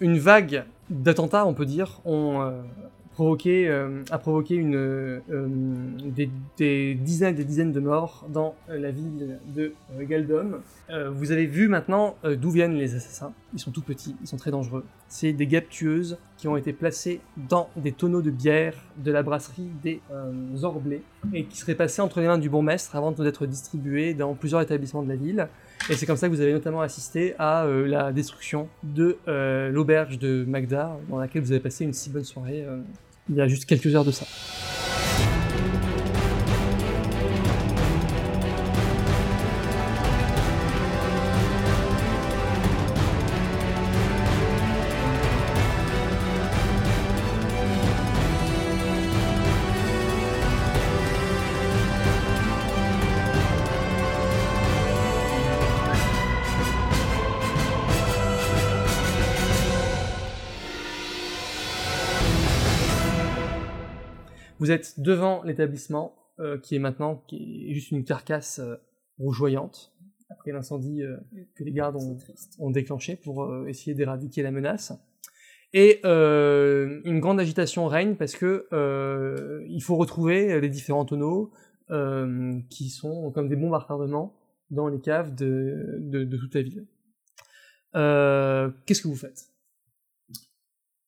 Une vague d'attentats, on peut dire, euh, euh, a provoqué une, euh, des, des dizaines des dizaines de morts dans la ville de Galdom. Vous avez vu maintenant d'où viennent les assassins. Ils sont tout petits, ils sont très dangereux. C'est des guêpes tueuses qui ont été placées dans des tonneaux de bière de la brasserie des Orblés et qui seraient passés entre les mains du bourgmestre avant d'être distribués dans plusieurs établissements de la ville. Et c'est comme ça que vous avez notamment assisté à euh, la destruction de euh, l'auberge de Magda, dans laquelle vous avez passé une si bonne soirée euh, il y a juste quelques heures de ça. Vous êtes devant l'établissement, euh, qui est maintenant qui est juste une carcasse euh, rougeoyante, après l'incendie euh, que les gardes ont, ont déclenché pour euh, essayer d'éradiquer la menace. Et euh, une grande agitation règne parce que euh, il faut retrouver les différents tonneaux euh, qui sont comme des bombes à retardement dans les caves de, de, de toute la ville. Euh, Qu'est-ce que vous faites?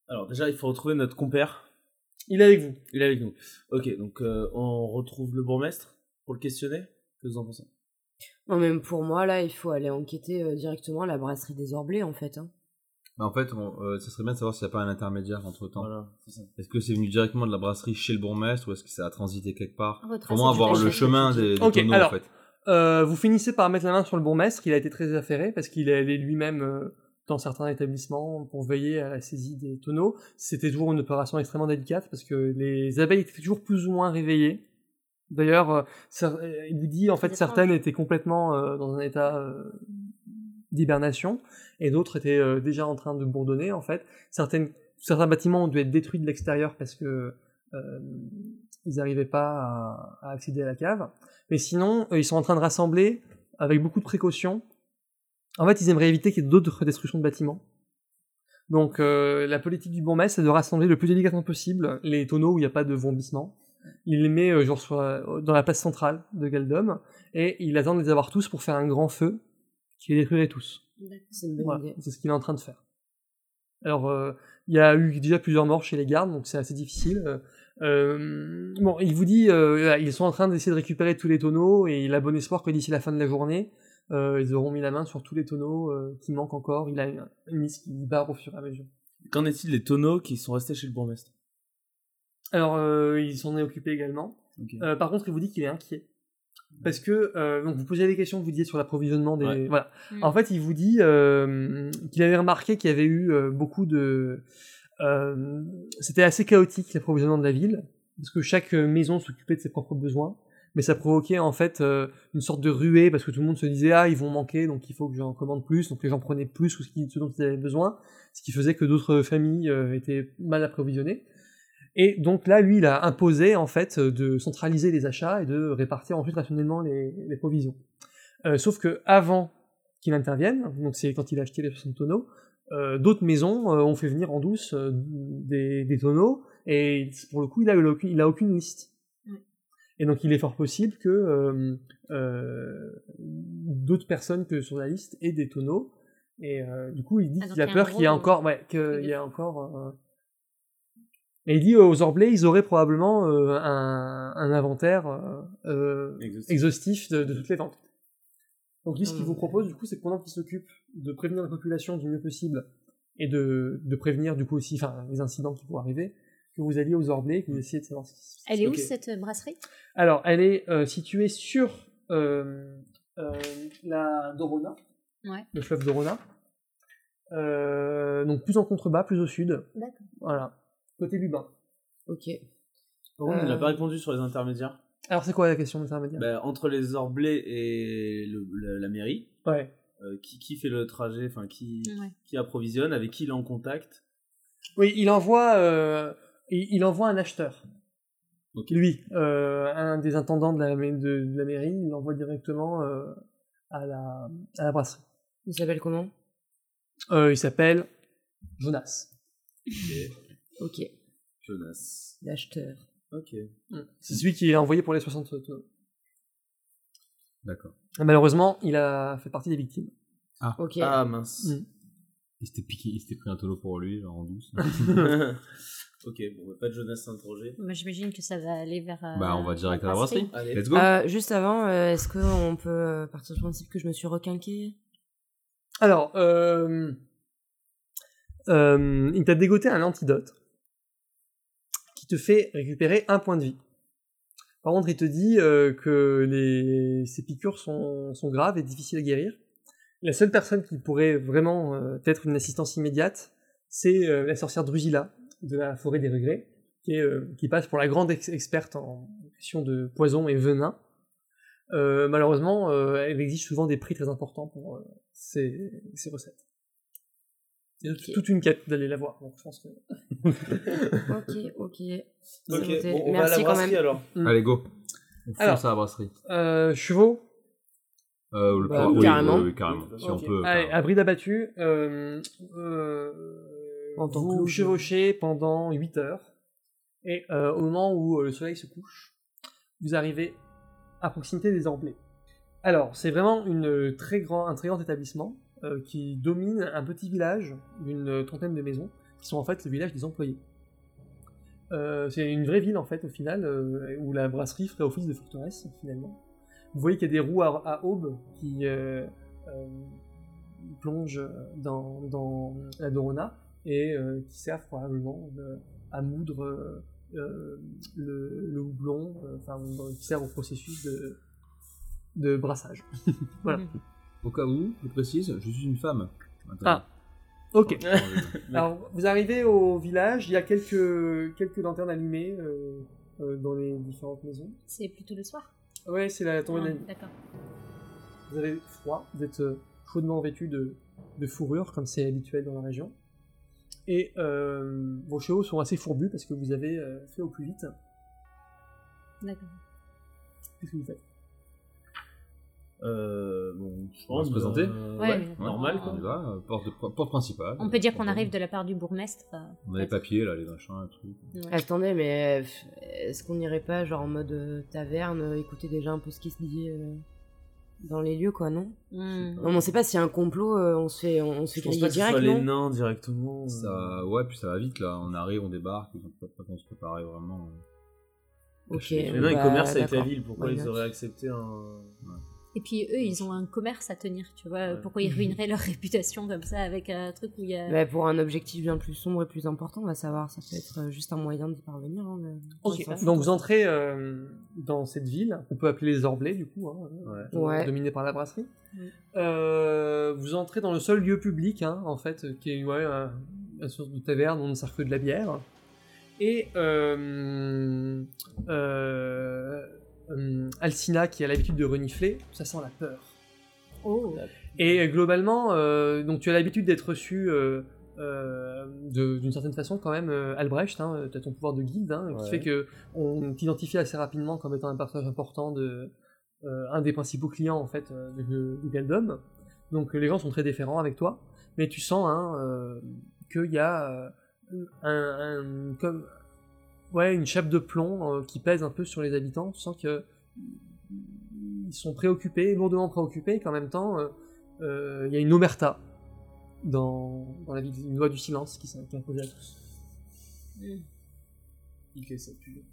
Alors déjà, il faut retrouver notre compère. Il est avec vous. Il est avec nous. Ok, donc euh, on retrouve le bourgmestre pour le questionner. Que vous en pensez? Non, même pour moi, là, il faut aller enquêter euh, directement à la brasserie des Orblés, en fait. hein. Bah, en fait, on, euh, ça serait bien de savoir s'il n'y a pas un intermédiaire entre temps. Voilà. Est-ce que c'est venu directement de la brasserie chez le bourgmestre ou est-ce que ça a transité quelque part? Comment avoir le chemin des, des Ok, tonneaux alors, en fait Euh, vous finissez par mettre la main sur le bourgmestre, il a été très affairé parce qu'il est allé lui-même euh, dans certains établissements pour veiller à la saisie des tonneaux. C'était toujours une opération extrêmement délicate parce que les abeilles étaient toujours plus ou moins réveillées. D'ailleurs, euh, euh, il vous dit en fait certaines étaient complètement euh, dans un état euh, d'hibernation et d'autres étaient déjà en train de bourdonner en fait. Certaines, certains bâtiments ont dû être détruits de l'extérieur parce que ils n'arrivaient pas à, à accéder à la cave. Mais sinon, ils sont en train de rassembler avec beaucoup de précautions. En fait, ils aimeraient éviter qu'il y ait d'autres destructions de bâtiments. Donc, euh, la politique du bourgmestre, c'est de rassembler le plus délicatement possible les tonneaux où il n'y a pas de vomissement. Il les met euh, genre sur, euh, dans la place centrale de Galdom et il attend de les avoir tous pour faire un grand feu qui les détruirait tous. C'est Voilà, ce qu'il est en train de faire. Alors, il y a eu déjà plusieurs morts chez les gardes, donc c'est assez difficile. Bon, il vous dit, ils sont en train d'essayer de récupérer tous les tonneaux, et il a bon espoir que d'ici la fin de la journée, euh, ils auront mis la main sur tous les tonneaux euh, qui manquent encore. Il a une, une liste qui barre au fur et à mesure. Qu'en est-il des tonneaux qui sont restés chez le bourgmestre? Alors, euh, il s'en est occupé également. Euh, par contre, il vous dit qu'il est inquiet. Parce que, euh, donc vous posez des questions, vous disiez sur l'approvisionnement des... Ouais. Voilà. Mm. En fait, il vous dit euh, qu'il avait remarqué qu'il y avait eu euh, beaucoup de... euh, C'était assez chaotique l'approvisionnement de la ville, parce que chaque maison s'occupait de ses propres besoins, mais ça provoquait en fait euh, une sorte de ruée, parce que tout le monde se disait « Ah, ils vont manquer, donc il faut que j'en commande plus », donc les gens prenaient plus que ce, dont ils avaient besoin, ce qui faisait que d'autres familles euh, étaient mal approvisionnées. Et donc là, lui, il a imposé en fait de centraliser les achats et de répartir ensuite rationnellement les, provisions. Euh, sauf que avant qu'il intervienne, donc c'est quand il a acheté les 60 tonneaux, d'autres maisons ont fait venir en douce des, tonneaux et pour le coup, il a, il a aucune liste. Et donc, il est fort possible que euh, euh, d'autres personnes que sur la liste aient des tonneaux. Et euh, du coup, il dit Ah, qu'il a a peur qu'il y ait encore, ouais, qu'il y ait encore. euh, et il dit aux Orblais, ils auraient probablement euh, un, un inventaire Exhaustif. exhaustif de, de toutes les ventes. Donc lui, ce qu'il Hmm. vous propose, du coup, c'est que pendant qu'il s'occupe de prévenir la population du mieux possible et de, de prévenir, du coup, aussi enfin, les incidents qui pourraient arriver, que vous alliez aux Orblais, que vous essayez de savoir Elle est où cette brasserie? Alors, elle est euh, située sur euh, euh, la Dorona, Ouais. le fleuve Dorona. Euh, donc plus en contrebas, plus au sud. D'accord. Voilà. Côté Lubin. Ok. Par contre, il n'a Euh, pas répondu sur les intermédiaires. Alors c'est quoi la question d'intermédiaire Bah, entre les Orblais et le- la, la mairie, Ouais. euh, qui, qui fait le trajet, enfin qui, Ouais. qui approvisionne, avec qui il est en contact? Oui, il envoie, euh, il, envoie un acheteur. Lui, euh, un des intendants de la, ma- de, de la mairie, il l'envoie directement euh, à, la, à la brasserie. Il s'appelle comment? Euh, il s'appelle Jonas. Ok. Jonas. L'acheteur. Ok. C'est celui qui est envoyé pour les 60 tonneaux. D'accord. Malheureusement, il a fait partie des victimes. Ok. Ah mince. Mm. Il s'était piqué, il s'était pris un tonneau pour lui, genre en douce. ok, bon, pas de Jonas dans le projet. Moi, j'imagine que ça va aller vers. euh, bah, on va direct à la brasserie. Allez. Let's go. Euh, juste avant, euh, est-ce qu'on peut euh, partir du principe que je me suis requinqué Alors, euh, euh, il t'a dégoté un antidote qui te fait récupérer un point de vie. Par contre, il te dit euh, que les, ces piqûres sont, sont graves et difficiles à guérir. La seule personne qui pourrait vraiment euh, être une assistance immédiate, c'est euh, la sorcière Drusilla de la forêt des regrets, qui, est, euh, qui passe pour la grande ex- experte en question de poison et venin. Euh, malheureusement, euh, elle exige souvent des prix très importants pour euh, ces, ces recettes. C'est toute une quête d'aller la voir, donc je pense que... Ok, ok. C'est Ok, noté. bon, on va à la Merci brasserie même. alors. Mm. Allez, go. On fonce Alors. à la brasserie. Euh, chevaux, Euh, le Bah, oui, carrément. oui, oui, carrément. Si ok. on peut. Allez, carrément. à bride abattu, euh, euh, En tant que vous chevauchez pendant 8 heures, et euh, au moment où euh, le soleil se couche, vous arrivez à proximité des Orblés. Alors, c'est vraiment une très grand, un très grand établissement euh, qui domine un petit village d'une trentaine de maisons, qui sont en fait le village des employés. Euh, c'est une vraie ville en fait au final, euh, où la brasserie ferait office de forteresse finalement. Vous voyez qu'il y a des roues à, à aube qui euh, euh, plongent dans, dans la Dorona et euh, qui servent probablement de- à moudre euh, euh, le, le houblon, euh, enfin qui servent au processus de, de brassage. voilà. Au cas où, je précise, je suis une femme. Ah, ok. Euh, Alors, vous arrivez au village, il y a quelques, quelques lanternes allumées euh, euh, dans les différentes maisons. C'est plutôt le soir? Ouais, c'est la tombée de Ah, la nuit. D'accord. Vous avez froid, vous êtes euh, chaudement vêtu de, de fourrure, comme c'est habituel dans la région. Et euh, vos chevaux sont assez fourbus parce que vous avez euh, fait au plus vite. D'accord. Qu'est-ce que vous faites? Euh, bon, je On va pense. se présenter euh, Ouais, ouais, ouais. normal On y va, euh, porte, de- porte principale. On peut dire qu'on arrive de la part du bourgmestre. On a les papiers là, les machins, les trucs. ouais. Attendez, mais est-ce qu'on n'irait pas genre en mode taverne, écouter déjà un peu ce qui se dit euh, dans les lieux, quoi, non. Non, mais on sait pas s'il y a un complot, euh, on se fait, on, on se fait Je griller pas que ce soit direct, les non nains directement. euh. Ça, ouais, puis ça va vite là. On arrive, on débarque, ils ont pas, qu'on se préparait vraiment. Ok. Les nains ils bah, commercent avec la ville, pourquoi ils auraient accepté un. Et puis eux, ils ont un commerce à tenir, tu vois. Ouais. Pourquoi ils ruineraient leur réputation comme ça avec un truc où il y a. Bah, pour un objectif bien plus sombre et plus important, on va savoir, ça peut être euh, juste un moyen d'y parvenir. Hein, mais- donc vous entrez euh, dans cette ville, on peut appeler les Orblés du coup, hein, Ouais. Ouais. dominée par la brasserie. Euh, vous entrez dans le seul lieu public, hein, en fait, qui est ouais, un, une sorte de taverne où on ne sert que de la bière. Et euh, euh, Alcina, qui a l'habitude de renifler, ça sent la peur. Oh Et globalement, euh, donc tu as l'habitude d'être reçu euh, euh, d'une certaine façon quand même, euh, Albrecht, hein, tu as ton pouvoir de guilde, hein, qui fait que on t'identifie assez rapidement comme étant un personnage important de euh, un des principaux clients en fait de, de Galdom. Donc les gens sont très déférents avec toi, mais tu sens hein, euh, qu'il y a euh, un, un- comme ouais une chape de plomb euh, qui pèse un peu sur les habitants. Tu sens que ils sont préoccupés, lourdement préoccupés, et qu'en même temps, euh, euh, il y a une omerta dans, dans la ville, une loi du silence qui s'est imposée à tous. Ok, ça pue.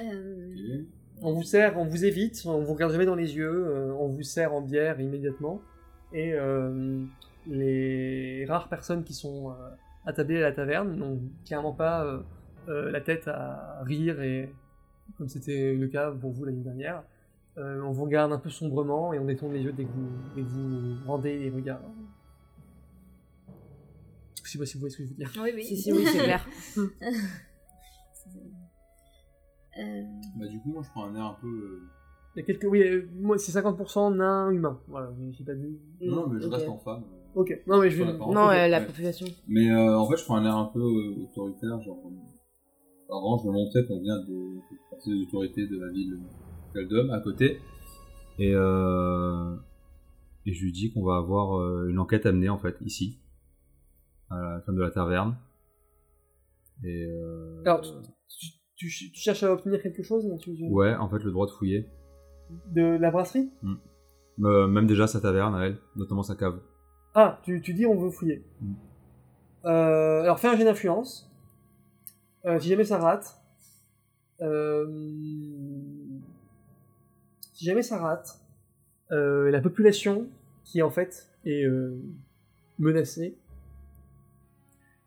Euh, On vous sert, on vous évite, on vous regarde jamais dans les yeux, euh, on vous sert en bière immédiatement, et euh, les rares personnes qui sont euh, attablées à la taverne n'ont clairement pas euh, euh, la tête à rire, et comme c'était le cas pour vous l'année dernière, euh, on vous regarde un peu sombrement et on détourne les yeux dès que vous, dès que vous rendez les regards. Je sais pas si vous voyez ce que je veux dire. Oui, oui. Si, si, oui, c'est clair. Euh, Bah, du coup, moi je prends un air un peu. euh, Il y a quelques, oui, euh, moi c'est 50% nain humain. Voilà, j'ai pas vu. Non, mais je reste en femme. Ok, non mais je parole. Non, euh, la population. Mais euh, en fait, je prends un air un peu euh, autoritaire. Genre, euh, avant, je me montrais qu'on vient de partie des autorités de la ville d'Aldom, à côté. Et, euh, et je lui dis qu'on va avoir euh, une enquête à mener, en fait, ici. à la femme de la taverne. Et euh, Alors, tu, tu- tu cherches à obtenir quelque chose là, tu- tu- ouais, en fait, le droit de fouiller. de la brasserie? Euh, même déjà sa taverne à elle, notamment sa cave. Ah, tu, tu dis on veut fouiller. Mm. Euh, alors fais un jet d'influence. Euh, si jamais ça rate. euh, si jamais ça rate, euh, la population qui en fait est euh, menacée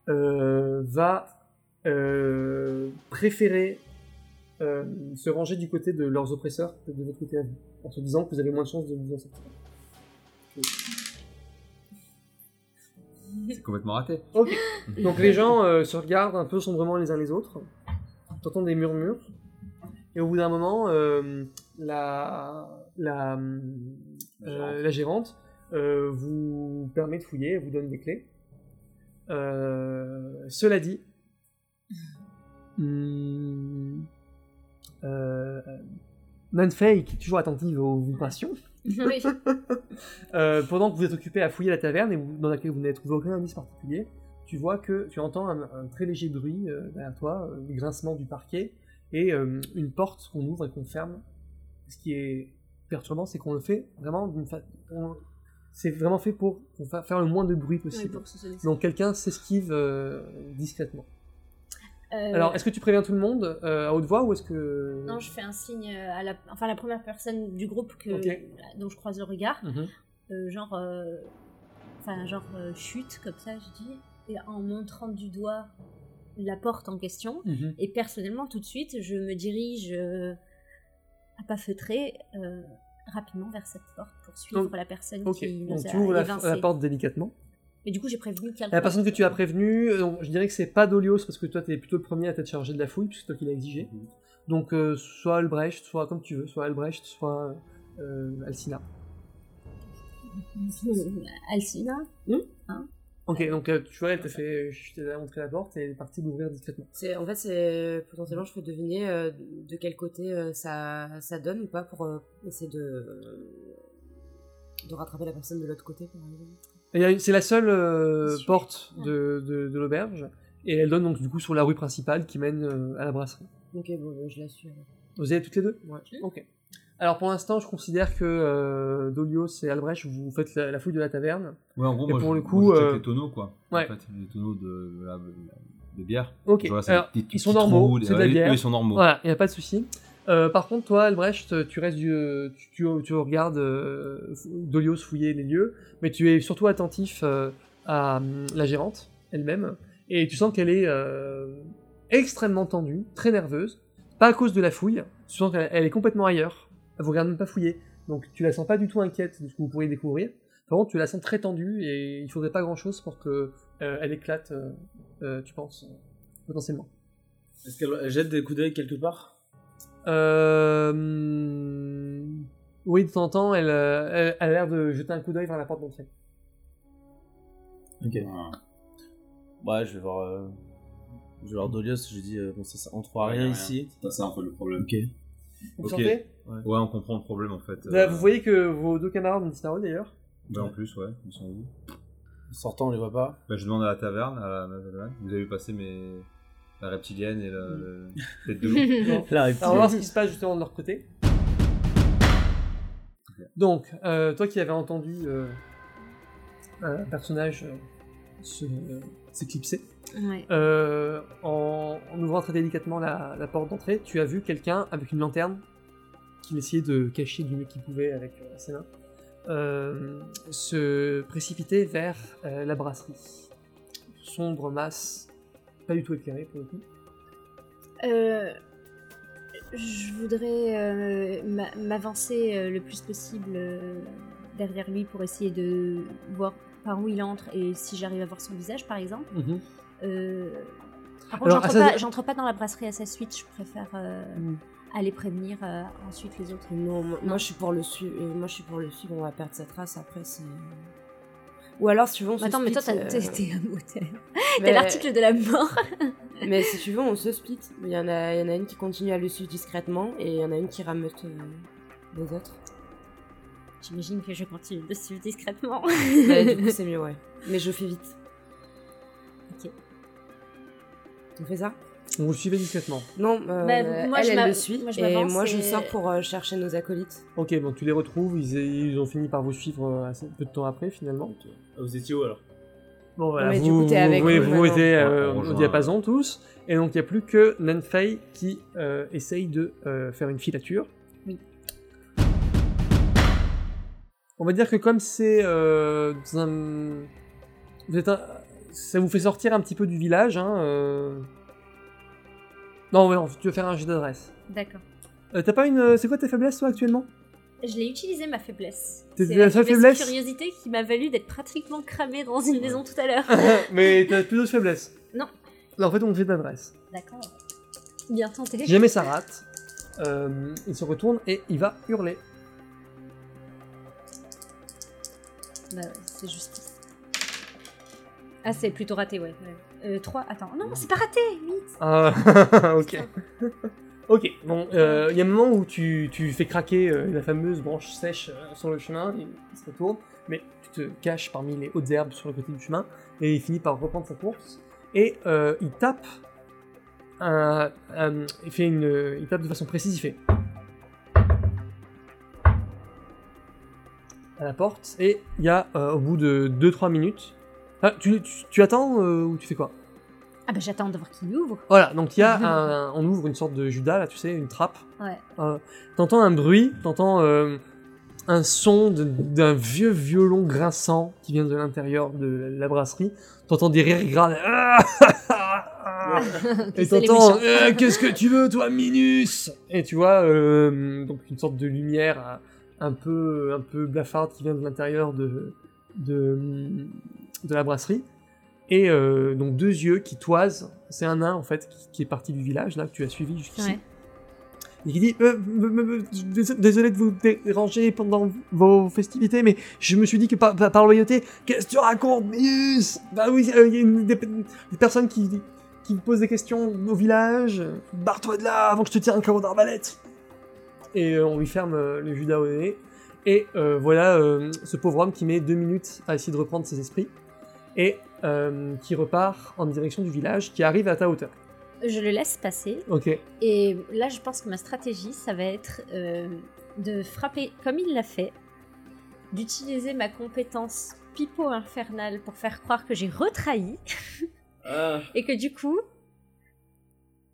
euh, va euh, préférer euh, se ranger du côté de leurs oppresseurs que de votre côté à vous, en se disant que vous avez moins de chances de vous en sortir. C'est complètement raté. Ok. Donc les gens euh, se regardent un peu sombrement les uns les autres. T'entends des murmures. Et au bout d'un moment, euh, la, la, euh, la gérante vous permet de fouiller, elle vous donne des clés. Cela dit, hum, Nanfei, qui est toujours attentive aux vibrations, Oui. euh, pendant que vous êtes occupé à fouiller la taverne et vous- dans laquelle vous n'avez trouvé aucun indice particulier, tu vois que tu entends un, un très léger bruit euh, derrière toi, euh, le grincement du parquet et euh, une porte qu'on ouvre et qu'on ferme. Ce qui est perturbant, c'est qu'on le fait vraiment d'une fa- on- C'est vraiment fait pour, pour fa- faire le moins de bruit possible. Donc quelqu'un s'esquive euh, discrètement. Euh, Alors, est-ce que tu préviens tout le monde euh, à haute voix ou est-ce que... Non, je fais un signe à la, enfin la première personne du groupe que, dont je croise le regard, Mhm. euh, genre, enfin genre chute comme ça, je dis, et en montrant du doigt la porte en question. Mhm. Et personnellement, tout de suite, je me dirige à pas feutrer rapidement vers cette porte pour suivre la personne qui nous donc a tu ouvres la porte délicatement. Et du coup, j'ai prévenu quelqu'un. La personne que tu as prévenue, euh, je dirais que c'est pas Dolios parce que toi t'es plutôt le premier à t'être chargé de la fouille puisque c'est toi qui l'as exigé. Donc euh, soit Albrecht, soit comme tu veux, soit Albrecht, soit euh, Alcina. Alcina. Ok, donc euh, tu vois, elle t'a fait, je t'ai montré la porte et elle est partie l'ouvrir discrètement. C'est, en fait, c'est potentiellement, je peux deviner euh, de quel côté euh, ça, ça donne ou pas pour euh, essayer de, euh, de rattraper la personne de l'autre côté. Par exemple. C'est la seule euh, porte de, de, de l'auberge et elle donne donc du coup sur la rue principale qui mène euh, à la brasserie. Ok, bon, ben, je la suis. alors. Vous y allez toutes les deux Ouais. Ok. Alors pour l'instant, je considère que euh, Dolios et Albrecht, vous faites la, la fouille de la taverne. Ouais, en gros, Et moi, pour je, le coup, moi, je check euh, les tonneaux, quoi. ouais. En fait, les tonneaux de, bière. Ok, vois, c'est alors des ils sont normaux, c'est de la ouais, bière. eux, ils sont normaux. Voilà, il n'y a pas de souci. Euh, par contre, toi, Albrecht, tu restes tu, tu, tu regardes euh, Dolios fouiller les lieux, mais tu es surtout attentif euh, à hum, la gérante elle-même, et tu sens qu'elle est euh, extrêmement tendue, très nerveuse, pas à cause de la fouille, tu sens qu'elle elle est complètement ailleurs, elle vous regarde même pas fouiller, donc tu la sens pas du tout inquiète de ce que vous pourriez découvrir. Par contre, tu la sens très tendue et il faudrait pas grand-chose pour que euh, elle éclate, euh, tu penses, potentiellement. Est-ce qu'elle elle jette des coups d'œil quelque part? Euh... Oui, de temps en temps, elle, euh, elle, elle a l'air de jeter un coup d'œil vers la porte d'entrée. Ok. Voilà. Ouais, je vais voir. euh, Je vais voir Dolios, je lui dis, euh, bon, ça, ça à Ouais, rien rien. ici. C'est ça un peu le problème. Ok. Vous Ouais, on comprend le problème en fait. Là, Euh, Vous voyez que vos deux camarades ont disparu d'ailleurs. bah, en plus, ouais, ils sont où? En sortant, on les voit pas. bah, Je demande à la taverne, à la, taverne, vous avez vu passer mes... la reptilienne et la, Mm. la tête de loup. Alors, on va voir ce qui se passe justement de leur côté. Donc, euh, toi qui avais entendu euh, un personnage euh, se- euh, s'éclipser, Ouais. euh, en, en ouvrant très délicatement la, la porte d'entrée, tu as vu quelqu'un avec une lanterne qu'il essayait de cacher du mieux qu'il pouvait avec euh, ses mains, euh, se précipiter vers euh, la brasserie. Sombre masse, pas du tout éclairée pour le coup. Euh, je voudrais euh, m'a- m'avancer euh, le plus possible derrière lui pour essayer de voir par où il entre et si j'arrive à voir son visage, par exemple. Euh, par contre, Alors, j'entre pas, dans la brasserie à sa suite. Je préfère euh, Mm. aller prévenir euh, ensuite les autres. Non, moi, moi, je suis pour le suivre. Moi, je suis pour le suivre. On va perdre sa trace. Après, c'est. Ou alors, si tu veux, on se Attends, mais toi, split, t'as- euh, mais- t'as l'article de la mort. Mais si tu veux, on se split. Il y en a, il y en a une qui continue à le suivre discrètement et il y en a une qui rameute euh, les autres. J'imagine que je continue de suivre discrètement. Du coup, c'est mieux, ouais. Mais je fais vite. Ok. On fait ça? On vous suivez discrètement. Non, euh, Bah, moi, elle, je elle le suit. moi, je et moi, je et- sors pour euh, chercher nos acolytes. Ok, bon, tu les retrouves, ils, ils ont fini par vous suivre euh, assez peu de temps après finalement. Ah, Vous étiez où alors? Bon voilà, mais vous, du coup, t'es vous- avec vous- eux vous maintenant. étiez euh, Ouais, on au diapason tous, et donc il n'y a plus que Nanfei qui euh, essaye de euh, faire une filature. Oui. On va dire que comme c'est euh, dans un... vous êtes un- ça vous fait sortir un petit peu du village. Hein, euh. Non, mais non, tu veux faire un jeu d'adresse. D'accord. Euh, T'as pas une... C'est quoi tes faiblesses toi actuellement? Je l'ai utilisé ma faiblesse. C'est la seule faiblesse curiosité qui m'a valu d'être pratiquement cramée dans une maison tout à l'heure. Mais t'as plus d'autres faiblesses? Non. Non, en fait, on fait d'adresse. D'accord. Bien tenté. Jamais ça rate, euh, il se retourne et il va hurler. Bah ouais, c'est justice. Ah, c'est plutôt raté, ouais. Euh, 3, attends. Non, c'est pas raté 8 Ah, ok. ok, bon, euh, il y a un moment où tu, tu fais craquer euh, la fameuse branche sèche euh, sur le chemin, il, il se retourne, mais tu te caches parmi les hautes herbes sur le côté du chemin, et il finit par reprendre sa course, et il tape, un, un- il fait une, il tape de façon précise, il fait à la porte, et il y a, au bout de 2-3 minutes, ah, tu, tu, tu attends euh, ou tu fais quoi? Ah bah j'attends de voir qu'il ouvre. voilà, donc il y a un, on ouvre une sorte de Judas là, tu sais, une trappe. Ouais. Euh, t'entends un bruit, t'entends euh, un son d'un vieux violon grinçant qui vient de l'intérieur de la brasserie. T'entends des rires graves. Et t'entends Qu'est-ce que tu veux, toi, Minus? Et tu vois donc une sorte de lumière un peu, un peu blafarde qui vient de l'intérieur de, de, de la brasserie. Et euh, donc deux yeux qui toisent. C'est un nain en fait qui, qui est parti du village là que tu as suivi jusqu'ici. Ouais. Et qui dit euh, me- me- désolé de vous déranger pendant vos festivités, mais je me suis dit que par, par- loyauté, qu'est-ce que tu racontes, Minus Bah oui, euh, il y a une- des, des personnes qui, qui posent des questions au village. Barre-toi de là avant que je te tire un carreau d'arbalète. Et euh, on lui ferme euh, le Judas au nez. Et euh, voilà euh, ce pauvre homme qui met deux minutes à essayer de reprendre ses esprits et euh, qui repart en direction du village, qui arrive à ta hauteur. Je le laisse passer. Ok. Et là, je pense que ma stratégie, ça va être euh, de frapper comme il l'a fait, d'utiliser ma compétence pipeau infernale pour faire croire que j'ai retrahi Ah, et que du coup,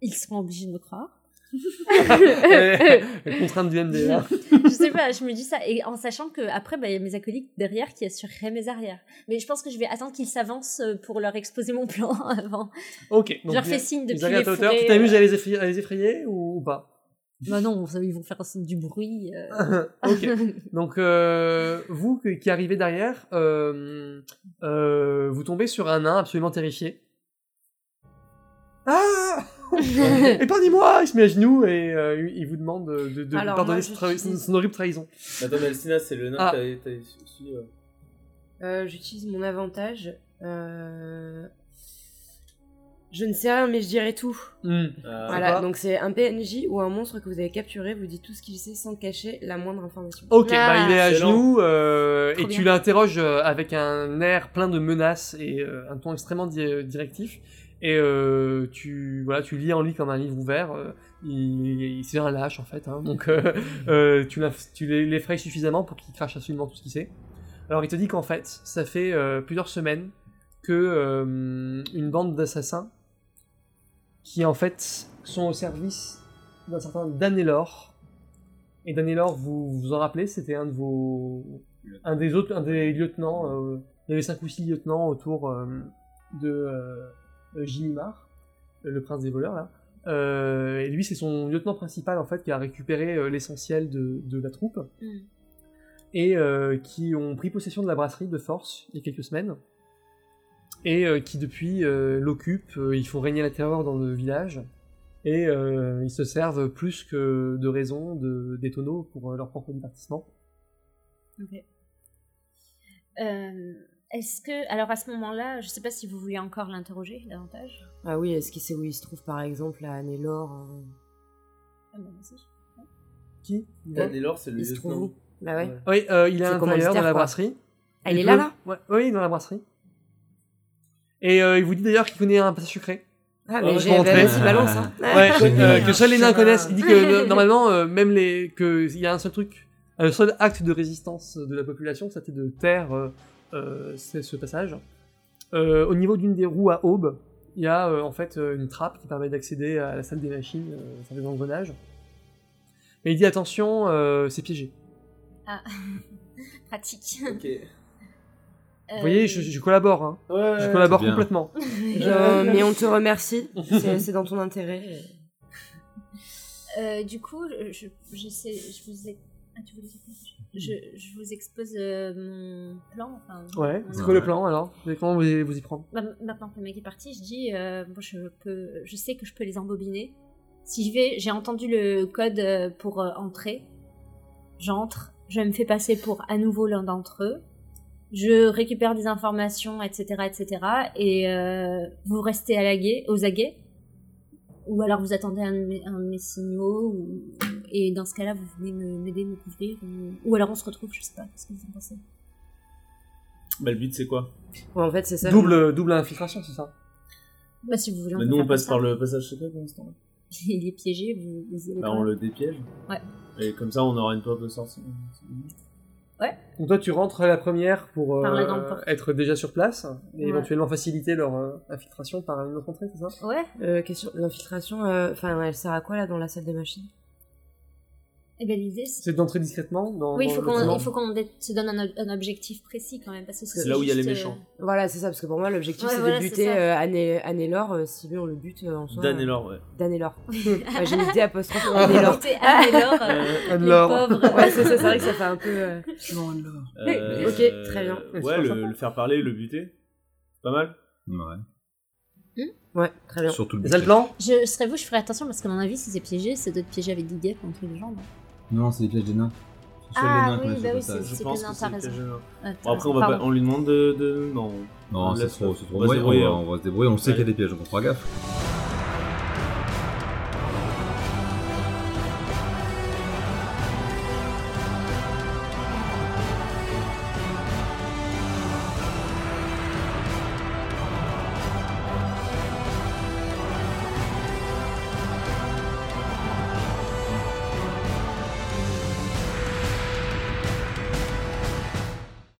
ils seront obligés de me croire. Les contraintes du MD là. je sais pas, je me dis ça et en sachant que après bah, il y a mes acolytes derrière qui assureraient mes arrières. Mais je pense que je vais attendre qu'ils s'avancent euh, pour leur exposer mon plan avant. Ok. je leur fais signe depuis à les hauteur. Tu t'amuses euh, à les effrayer, à les effrayer ou, ou pas? Bah non, ils vont faire du bruit. euh. Ok. Donc euh, vous qui arrivez derrière, euh, euh, vous tombez sur un nain absolument terrifié. Ah Épargnez-moi Il se met à genoux et euh, il vous demande de, de, de Alors, pardonner moi, trahi- son horrible trahison. Attends, mais Alcina, c'est le nain Ah. que t'avais su- euh. Euh, J'utilise mon avantage. Euh... Je ne sais rien, mais je dirai tout. Hmm. Ah, voilà, donc c'est un PNJ ou un monstre que vous avez capturé, vous dit tout ce qu'il sait sans cacher la moindre information. Ok, Ah, bah il est à excellent. genoux euh, Trop et tu bien. l'interroges euh, avec un air plein de menaces et euh, un ton extrêmement di- directif. Et euh, tu voilà, tu lis en lui comme un livre ouvert. euh, il, il c'est un lâche en fait, hein, donc euh, tu, tu l'e- l'effraies suffisamment pour qu'il crache absolument tout ce qu'il sait. Alors il te dit qu'en fait, ça fait plusieurs semaines que une bande d'assassins qui en fait sont au service d'un certain Danelor. Et Danelor, vous vous en rappelez, c'était un de vos, un des autres, un des lieutenants. il y avait cinq ou six lieutenants autour de Ginimar, euh, le prince des voleurs là. Euh, et lui, c'est son lieutenant principal en fait qui a récupéré euh, l'essentiel de, de la troupe Mm. et euh, qui ont pris possession de la brasserie de force il y a quelques semaines et qui depuis l'occupent. ils font régner la terreur dans le village et ils se servent plus que de raison de des tonneaux pour leur propre divertissement. Est-ce que, alors à ce moment-là, je sais pas si vous voulez encore l'interroger davantage. Ah oui, est-ce qu'il sait où il se trouve par exemple à Nélor euh, Ah bah, vas-y. Qui? Danelor, c'est le Il se trouve lieutenant. où? Bah ouais. Ouais. Oui, euh, il est à l'intérieur dans la brasserie. Ah, il est là là ouais, Oui, dans la brasserie. Et euh, il vous dit d'ailleurs qu'il connaît un passage secret. Ah, Ouais, mais j'ai balance, hein. Ouais, Génial. euh, que seuls les nains connaissent. Il dit que normalement, euh, même les, que il y a un seul truc, un seul acte de résistance de la population, c'était de taire c'est ce passage. Euh, au niveau d'une des roues à aube, il y a euh, en fait euh, une trappe qui permet d'accéder à la salle des machines, euh, faire des engrenages. Mais il dit attention, euh, c'est piégé. Pratique. Ok. Euh, Vous voyez, je, je collabore, hein. Ouais. Je collabore complètement. Mais on te remercie. C'est dans ton intérêt. Euh, du coup, je, j'essaie, je vous ai... ah, tu veux je, je vous expose euh, mon plan. Enfin, Ouais. C'est quoi le plan alors? Comment vous vous y prendre? Bah, maintenant que le mec est parti, je dis, euh, bon, je peux, je sais que je peux les embobiner. Si je vais, j'ai entendu le code euh, pour euh, entrer. J'entre, je me fais passer pour à nouveau l'un d'entre eux. Je récupère des informations, etc., etc. Et vous restez à la guet, aux aguets? Ou alors vous attendez un, un de mes signaux. Ou, et dans ce cas-là, vous venez me- m'aider, me couvrir. Ou, ou alors on se retrouve, je sais pas. Qu'est-ce que vous en pensez? Bah, le but, c'est quoi? Ouais, en fait, c'est ça. Double, double infiltration, c'est ça? Bah si vous voulez. Bah, Nous, on passe par le passage secret pour l'instant. Il est piégé, vous, Bah, on le dépiège. Ouais. Et comme ça, on aura une porte de sortie. Donc toi, tu rentres à la première pour euh, être déjà sur place et Ouais. éventuellement faciliter leur euh, infiltration par une autre entrée, c'est ça? Ouais. Euh, question, l'infiltration, euh, enfin, elle sert à quoi là dans la salle des machines? Et ben l'idée, c'est C'est d'entrer discrètement dans, Oui, il dans faut qu'on bâtiment. il faut qu'on dé- se donne un, ob- un objectif précis quand même parce que C'est là où il y a les méchants. Voilà, c'est ça, parce que pour moi, l'objectif Ouais, c'est voilà, de buter euh, Anne- Annelore, euh, si lui on le bute euh, en soi. Dan et euh, Laure, ouais. Danelore. Ouais, J'ai mis D apostrophe euh, Anne et Laure, euh, les Anne-Laure. pauvres. Ouais, c'est ça, c'est vrai que ça fait un peu. euh, Euh, Ok, très bien. Ouais, le, le faire parler, le buter. Pas mal. Ouais. Ouais, très bien. Surtout le C'est ça le plan Je serais vous, je ferais attention parce qu'à mon avis, si c'est piégé, c'est d'être piégé avec des guêpes entre les jambes. Non, c'est les pièges des nains. Ah, nains oui, bah oui, C'est non, que t'as c'est raison. Bon, après, on, va pas, on lui demande de. de... Non. Non, On c'est trop, c'est on trop. va se Ouais, on, débrouiller, va, hein. on va se débrouiller, on sait Ouais. qu'il y a des pièges, donc on fera gaffe.